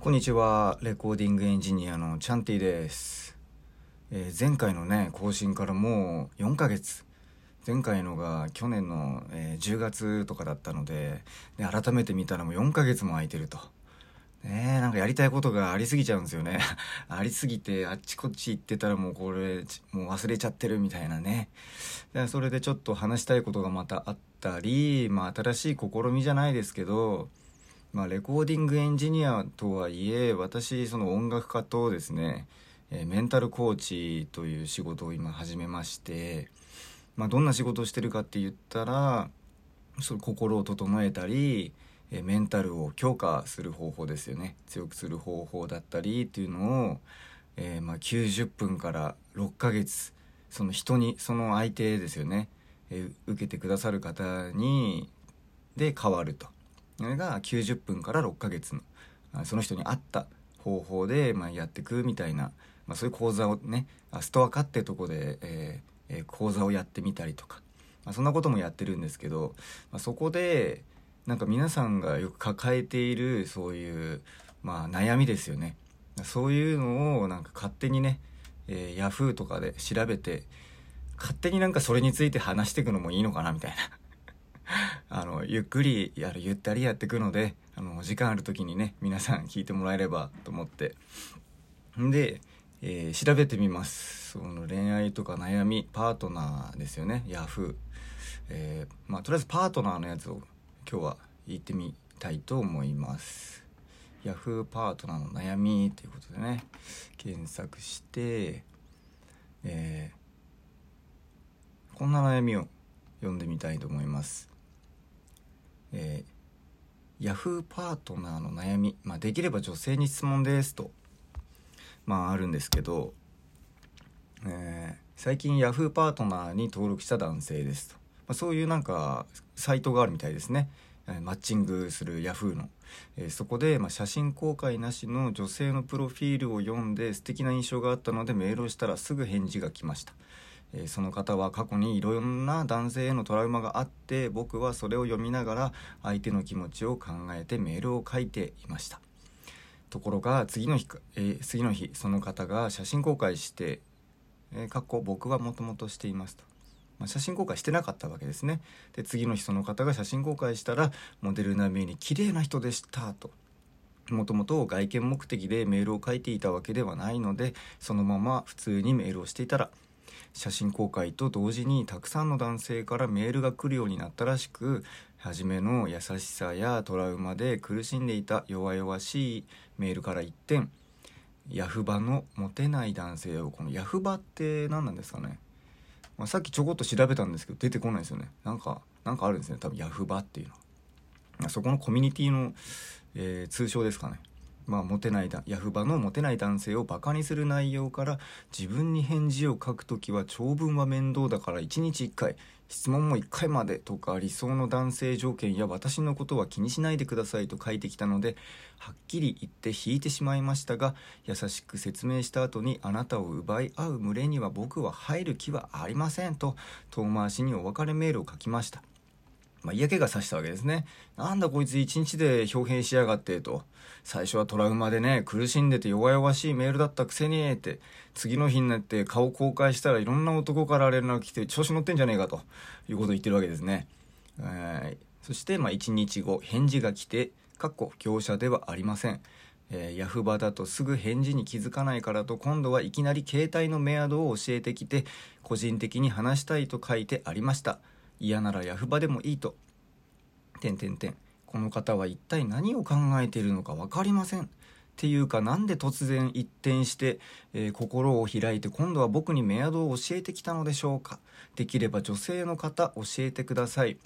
こんにちはレコーディングエンジニアのチャンティです、えー、前回のね更新からもう4ヶ月。前回のが去年の、えー、10月とかだったのでで改めて見たらもう4ヶ月も空いてると。ねえなんかやりたいことがありすぎちゃうんですよね。ありすぎてあっちこっち行ってたらもうこれもう忘れちゃってるみたいなね。でそれでちょっと話したいことがまたあったりまあ新しい試みじゃないですけどまあ、レコーディングエンジニアとはいえ私その音楽家とですね、え、メンタルコーチという仕事を今始めまして、まあ、どんな仕事をしてるかって言ったらその心を整えたり、え、メンタルを強化する方法ですよね強くする方法だったりっていうのを、えー、まあ90分から6ヶ月その人にその相手ですよね、え受けてくださる方にで変わると。が90分から6ヶ月のその人に合った方法で、やっていくみたいな、まあ、そういう講座をねストア化ってとこで、えー、講座をやってみたりとか、まあ、そんなこともやってるんですけど、まあ、そこでなんか皆さんがよく抱えているそういう、まあ、悩みですよね。そういうのをなんか勝手にね、えー、ヤフーとかで調べて勝手になんかそれについて話していくのもいいのかなみたいな。あのゆっくりやるゆったりやっていくのであの時間ある時にね皆さん聞いてもらえればと思って。んで、えー、調べてみます。その恋愛とか悩みパートナーですよねヤフー、えー、まあ、とりあえずパートナーのやつを今日は言ってみたいと思います。ヤフーパートナーの悩みということでね検索して、えー、こんな悩みを読んでみたいと思います。えー、ヤフーパートナーの悩み、まあ、できれば女性に質問ですと、まあ、あるんですけど、えー、最近ヤフーパートナーに登録した男性ですと、まあ、そういうなんかサイトがあるみたいですね。マッチングするヤフーの、えー、そこで、まあ、写真公開なしの女性のプロフィールを読んで素敵な印象があったのでメールをしたらすぐ返事が来ました。えー、その方は過去にいろんな男性へのトラウマがあって僕はそれを読みながら相手の気持ちを考えてメールを書いていました。ところが次の日えー、次の日その方が写真公開して「えー、過去僕はもともとしています」と。まあ、写真公開してなかったわけですね。で次の日その方が写真公開したらモデル並みに綺麗な人でしたと。もともと外見目的でメールを書いていたわけではないのでそのまま普通にメールをしていたら写真公開と同時にたくさんの男性からメールが来るようになったらしく初めの優しさやトラウマで苦しんでいた弱々しいメールから一転ヤフバのモテない男性をこのヤフバって何なんですかね、まあ、さっきちょこっと調べたんですけど出てこないですよね。なんかなんかあるんですね。多分ヤフバっていうのは。そこのコミュニティの、えー、通称ですかね。まあ、モテないだヤフバのモテない男性をバカにする内容から自分に返事を書くときは長文は面倒だから1日1回質問も1回までとか理想の男性条件や私のことは気にしないでくださいと書いてきたのではっきり言って引いてしまいましたが優しく説明した後にあなたを奪い合う群れには僕は入る気はありませんと遠回しにお別れメールを書きました。まあ、嫌気がさしたわけですね。なんだこいつ一日で表変しやがってと。最初はトラウマでね、苦しんでて弱々しいメールだったくせにって、次の日になって顔公開したらいろんな男から連絡来て調子乗ってんじゃねえかということを言ってるわけですね。えー、そして、まあ、1日後、返事が来て、かっこ業者ではありません。えー、ヤフバだとすぐ返事に気づかないからと今度はいきなり携帯のメアドを教えてきて個人的に話したいと書いてありました。嫌ならヤフバでもいいと。てんてんてん。この方は一体何を考えているのか分かりません。っていうかなんで突然一転して、えー、心を開いて今度は僕にメアドを教えてきたのでしょうかできれば女性の方教えてください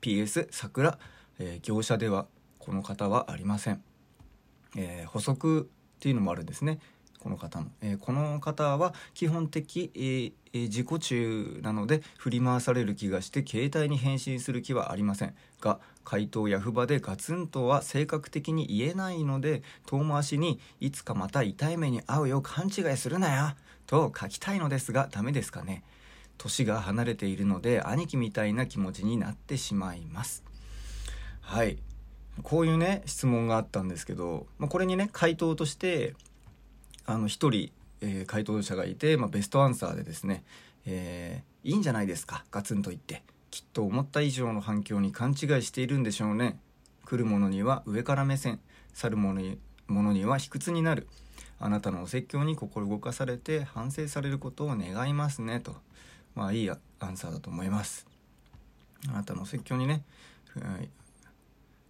PS 桜、えー、業者ではこの方はありません、えー、補足っていうのもあるんですねこの方の、えー、この方は基本的、えー、自己中なので振り回される気がして携帯に返信する気はありません。が回答や不場でガツンとは性格的に言えないので遠回しにいつかまた痛い目に遭うよ勘違いするなよと書きたいのですがダメですかね。年が離れているので兄貴みたいな気持ちになってしまいます。はい。こういうね質問があったんですけど、まあ、これにね回答としてあの1人、えー、回答者がいて、まあ、ベストアンサーでですね、えー、いいんじゃないですかガツンと言って。きっと思った以上の反響に勘違いしているんでしょうね。来る者には上から目線去る者に者には卑屈になる。あなたのお説教に心動かされて反省されることを願いますねと。まあいいアンサーだと思います。あなたのお説教にね、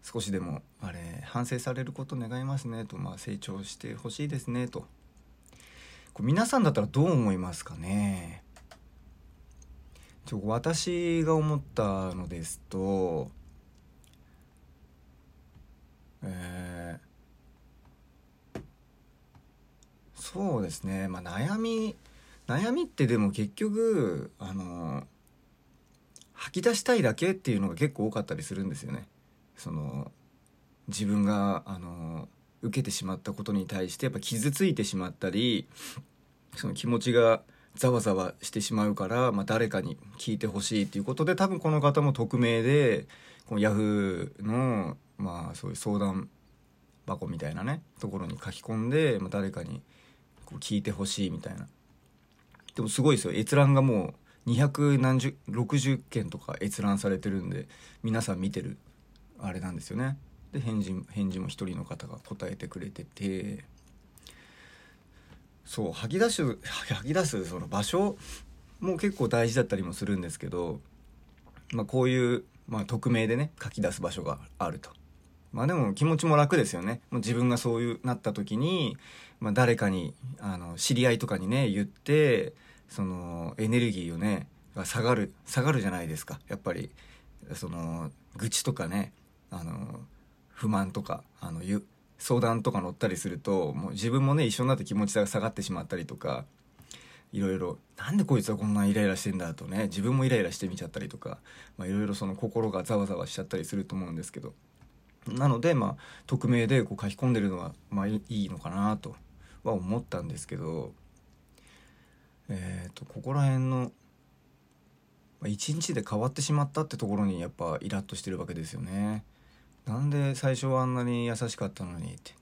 少しでもあれ反省されること願いますねと、まあ、成長してほしいですねと。皆さんだったらどう思いますかね？ちょ私が思ったのですとえー、そうですねまあ悩み悩みってでも結局あの吐き出したいだけっていうのが結構多かったりするんですよね。その自分があの受けてしまったことに対してやっぱ傷ついてしまったりその気持ちがざわざわしてしまうから、まあ、誰かに聞いてほしいっていうことで多分この方も匿名でこのヤフーの、まあ、そういう相談箱みたいなねところに書き込んで、まあ、誰かにこう聞いてほしいみたいな。でもすごいですよ。閲覧がもう260件とか閲覧されてるんで皆さん見てるあれなんですよね。で返事返事も一人の方が答えてくれててそう吐き出す吐き出すその場所も結構大事だったりもするんですけど、まあ、こういう、まあ、匿名でね書き出す場所があると。まあでも気持ちも楽ですよね。もう自分がそういうなった時に、まあ、誰かにあの知り合いとかにね言ってそのエネルギーをねが下がる下がるじゃないですかやっぱりその愚痴とかねあの不満とかあの相談とか乗ったりするともう自分もね一緒になって気持ちが下がってしまったりとかいろいろなんでこいつはこんなイライラしてんだとね自分もイライラしてみちゃったりとかいろいろその心がざわざわしちゃったりすると思うんですけどなのでまあ匿名でこう書き込んでるのはまあいいのかなとは思ったんですけどえっ、ー、とここら辺の一日で変わってしまったってところにやっぱイラッとしてるわけですよね。なんで最初はあんなに優しかったのにって、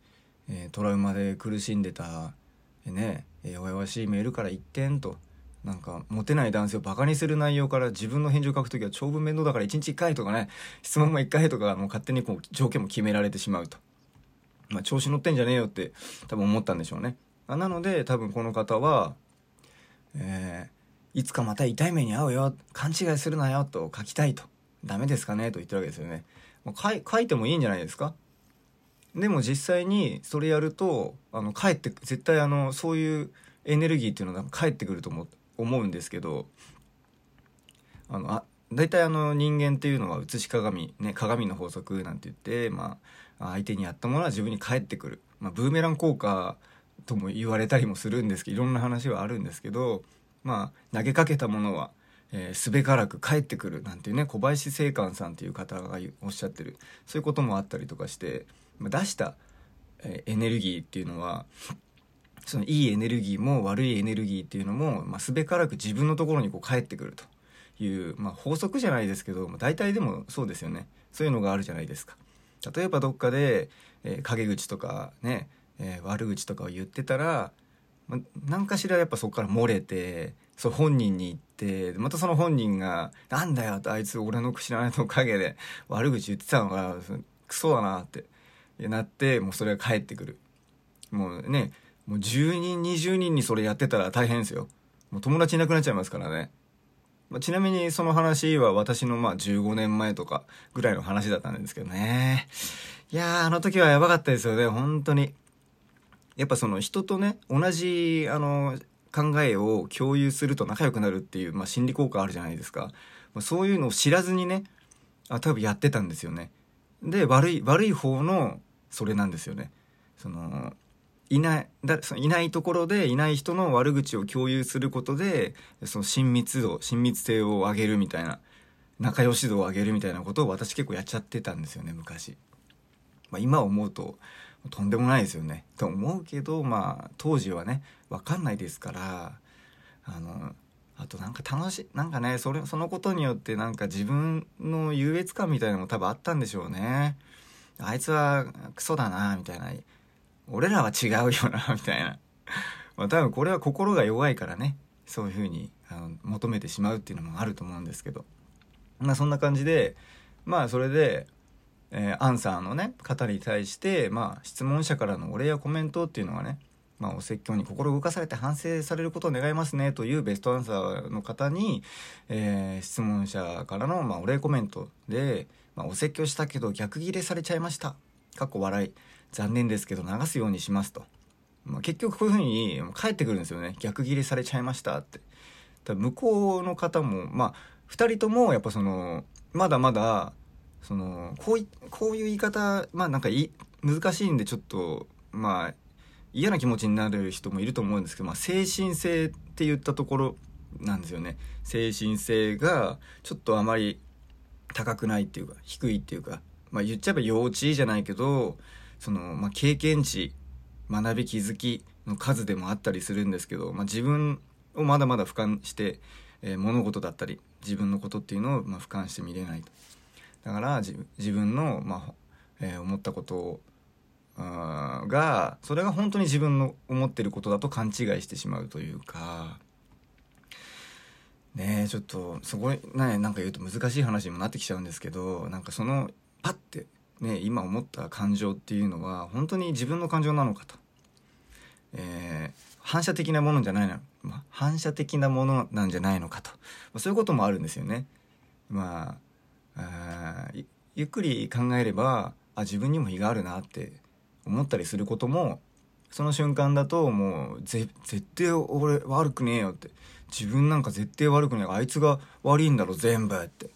えー、トラウマで苦しんでた、えー、ね弱々しいメールから一点と。なんかモテない男性をバカにする内容から自分の返事を書くときは長文面倒だから1日1回とかね質問も1回とかもう勝手にこう条件も決められてしまうと、まあ、調子乗ってんじゃねえよって多分思ったんでしょうね。あなので多分この方は、えー、いつかまた痛い目に遭うよ勘違いするなよと書きたいと。ダメですかねと言ってるわけですよね。書い書いてもいいんじゃないですか？でも実際にそれやるとあの帰って絶対あのそういうエネルギーっていうのが返ってくると思思うんですけどあのあ大体あの人間っていうのは写し鏡、ね、鏡の法則なんて言って、まあ、相手にやったものは自分に返ってくる、まあ、ブーメラン効果とも言われたりもするんですけどいろんな話はあるんですけど、まあ、投げかけたものはえー、すべからく帰ってくるなんていうね小林正観さんという方がおっしゃってるそういうこともあったりとかして出した、えー、エネルギーっていうのはそのいいエネルギーも悪いエネルギーっていうのも、まあ、すべからく自分のところにこう帰ってくるという、まあ、法則じゃないですけど、まあ、大体でもそうですよねそういうのがあるじゃないですか。例えばどっかで、えー、陰口とかね、えー、悪口とかを言ってたら、まあ、何かしらやっぱそこから漏れてそう本人に言ってまたその本人が「なんだよ」あいつ俺の知らないの陰で悪口言ってたのがクソだなってなってもうそれが返ってくる。もうねもう10人20人にそれやってたら大変ですよ。もう友達いなくなっちゃいますからね、まあ、ちなみにその話は私のまあ15年前とかぐらいの話だったんですけどね。いやーあの時はやばかったですよね本当に。やっぱその人とね同じあの考えを共有すると仲良くなるっていう、まあ、心理効果あるじゃないですか、まあ、そういうのを知らずにねあ多分やってたんですよね。で悪い悪い方のそれなんですよね。そのいないだそのいないところでいない人の悪口を共有することでその親密度親密性を上げるみたいな仲良し度を上げるみたいなことを私結構やっちゃってたんですよね昔、まあ、今思うととんでもないですよね。と思うけどまあ当時はね分かんないですからあのあとなんか楽しいなんかねそれそのことによってなんか自分の優越感みたいなのも多分あったんでしょうね。あいつはクソだなみたいな。俺らは違うよな みたいな。まあ多分これは心が弱いからねそういうふうにあの求めてしまうっていうのもあると思うんですけど。まあそんな感じでまあそれで、えー、アンサーのね方に対してまあ質問者からのお礼やコメントっていうのはねまあ、お説教に心動かされて反省されることを願いますねというベストアンサーの方に、えー、質問者からの、まあ、お礼コメントで、まあ、お説教したけど逆ギレされちゃいました。かっこ笑い。残念ですけど流すようにしますと。まあ、結局こういうふうに返ってくるんですよね。逆ギレされちゃいましたって。だ向こうの方も、まあ、2人ともやっぱその、まだまだ、その、こうい、こういう言い方、まあなんかい、難しいんでちょっと、まあ、嫌な気持ちになる人もいると思うんですけど、まあ、精神性って言ったところなんですよね。精神性がちょっとあまり高くないっていうか低いっていうか、まあ、言っちゃえば幼稚じゃないけどその、まあ、経験値学び気づきの数でもあったりするんですけど、まあ、自分をまだまだ俯瞰して、えー、物事だったり自分のことっていうのを、まあ、俯瞰して見れないと。だから自分の、まあえー、思ったことをがそれが本当に自分の思ってることだと勘違いしてしまうというか。ねえちょっとすごいねなんか言うと難しい話にもなってきちゃうんですけどなんかそのパッてね今思った感情っていうのは本当に自分の感情なのかと、えー、反射的なものじゃないの、まあ、反射的なものなんじゃないのかと、まあ、そういうこともあるんですよね。まああゆっくり考えればあ自分にも非があるなって思ったりすることもその瞬間だともう絶対俺悪くねえよって。自分なんか絶対悪くねえあいつが悪いんだろ全部って。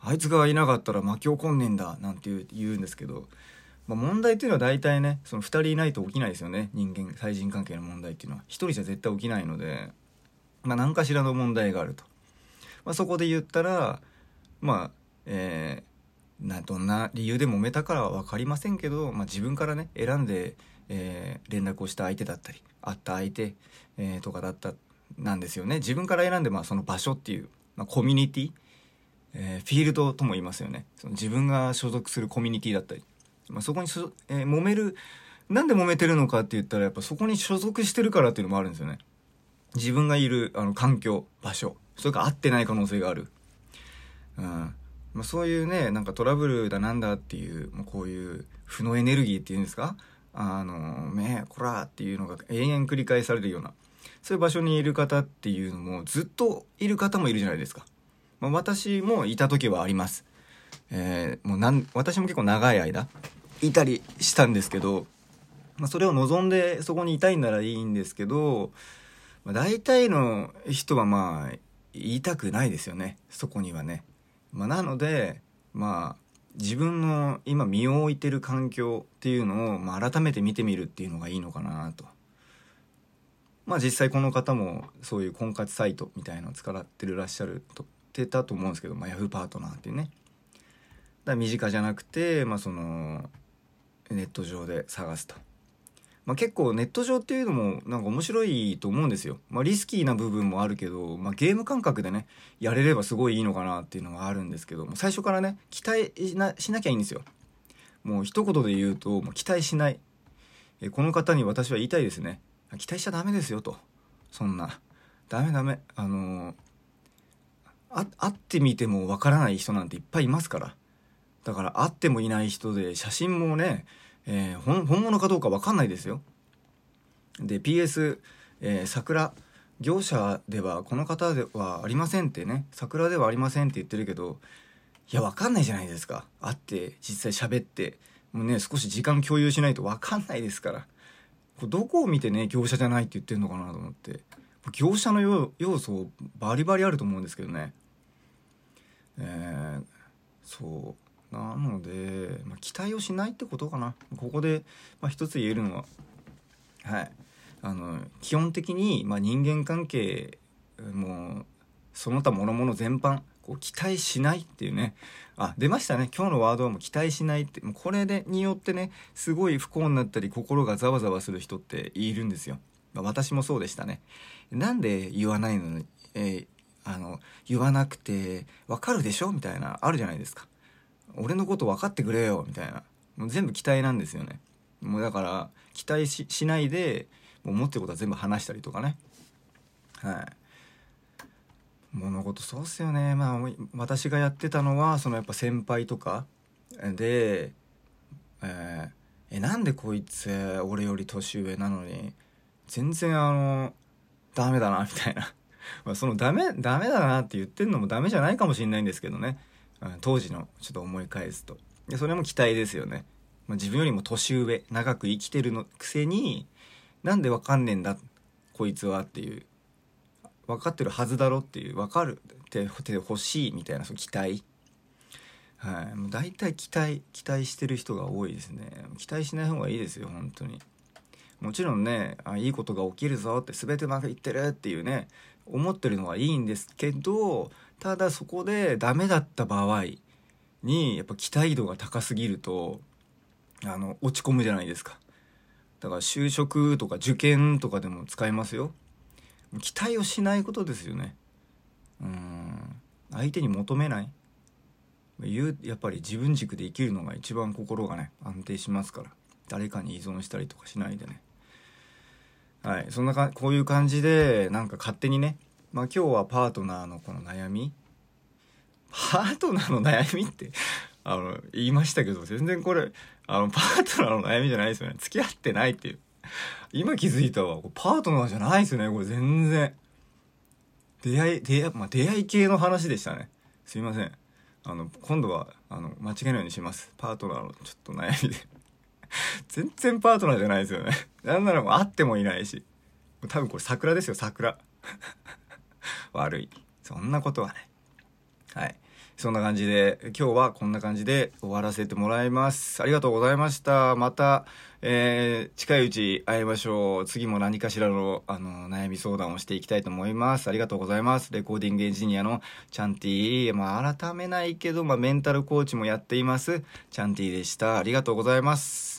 あいつがいなかったら巻き起こんねえんだなんて言うんですけど、まあ、問題っていうのは大体ねその2人いないと起きないですよね。人間対人関係の問題っていうのは。1人じゃ絶対起きないので、まあ、何かしらの問題があると、まあ、そこで言ったらまあえーなどんな理由で揉めたからは分かりませんけど、まあ、自分からね選んで、えー、連絡をした相手だったり会った相手、えー、とかだったなんですよね。自分から選んで、まあ、その場所っていう、まあ、コミュニティ、えー、フィールドとも言いますよね。その自分が所属するコミュニティだったり、まあ、そこにそ、え、揉めるなんで揉めてるのかって言ったらやっぱそこに所属してるからっていうのもあるんですよね。自分がいるあの環境場所それから合ってない可能性がある。うん。まあ、そういうねなんかトラブルだなんだっていうもうこういう負のエネルギーっていうんですか？あのねこらっていうのが延々繰り返されるようなそういう場所にいる方っていうのもずっといる方もいるじゃないですか、まあ、私もいた時はあります、えー、もうなん私も結構長い間いたりしたんですけど、まあ、それを望んでそこにいたいならいいんですけど、まあ、大体の人はまあ言いたくないですよね。そこにはね。まあ、なのでまあ自分の今身を置いてる環境っていうのを、まあ、改めて見てみるっていうのがいいのかなと。まあ実際この方もそういう婚活サイトみたいのを使ってるらっしゃるとってたと思うんですけど、まあ、ヤフーパートナーっていうね。だから身近じゃなくて、まあ、そのネット上で探すと。まあ、結構ネット上っていうのもなんか面白いと思うんですよ。まあ、リスキーな部分もあるけど、まあ、ゲーム感覚でねやれればすごいいいのかなっていうのはあるんですけども最初からね期待しなしなきゃいいんですよ。もう一言で言うともう期待しない。えこの方に私は言いたいですね。期待しちゃダメですよと。そんな。ダメダメ。あのー、会ってみてもわからない人なんていっぱいいますから。だから会ってもいない人で写真もねえー、本物かどうか分かんないですよ。で PS、えー、桜業者ではこの方ではありませんってね。桜ではありませんって言ってるけどいや分かんないじゃないですか。会って実際喋ってもうね少し時間共有しないと分かんないですから。こどこを見てね業者じゃないって言ってるのかなと思って。業者の要素バリバリあると思うんですけどね。えー、そう。なので、まあ、期待をしないってことかな。ここで、まあ、一つ言えるのははい。あの基本的に、まあ、人間関係もうその他諸々全般こう期待しないっていうね。あ出ましたね。今日のワードはもう期待しないって。もうこれでによってねすごい不幸になったり心がざわざわする人っているんですよ、まあ、私もそうでしたね。なんで言わないのに、えー、あの言わなくてわかるでしょ？みたいなあるじゃないですか。俺のこと分かってくれよみたいな。もう全部期待なんですよね。もうだから期待しないでもう思ってることは全部話したりとかね。はい。物事そうっすよね。まあ私がやってたのはそのやっぱ先輩とかでえー、えなんでこいつ俺より年上なのに全然あのダメだなみたいな。まあそのダメダメだなって言ってんのもダメじゃないかもしれないんですけどね、当時のちょっと思い返すと。でそれも期待ですよね、まあ、自分よりも年上長く生きてるのくせになんでわかんねえんだこいつはっていう分かってるはずだろっていう分かるってほしいみたいなその期待。はい、もう大体期待期待してる人が多いですね。期待しない方がいいですよ本当に。もちろんねあいいことが起きるぞって全てうまくいってるっていうね思ってるのはいいんですけどただそこでダメだった場合にやっぱ期待度が高すぎるとあの落ち込むじゃないですか。だから就職とか受験とかでも使えますよ。期待をしないことですよね。うん。相手に求めない。やっぱり自分軸で生きるのが一番心がね安定しますから。誰かに依存したりとかしないでね。はい。そんなかこういう感じでなんか勝手にねまあ今日はパートナーのこの悩み。パートナーの悩みって あの言いましたけど全然これあのパートナーの悩みじゃないですよね。付き合ってないっていう。今気づいたわ。パートナーじゃないですよね。これ全然。出会い出会,、まあ、出会い系の話でしたね。すいません。あの今度はあの間違えないようにします。パートナーのちょっと悩みで。全然パートナーじゃないですよね。なんならもう会ってもいないし。多分これ桜ですよ桜。悪いそんなことはねはいそんな感じで今日はこんな感じで終わらせてもらいますありがとうございましたまたえー、近いうち会いましょう。次も何かしらの、あの、悩み相談をしていきたいと思います。ありがとうございます。レコーディングエンジニアのチャンティー。まあ、改めないけど、まあ、メンタルコーチもやっています。チャンティーでした。ありがとうございます。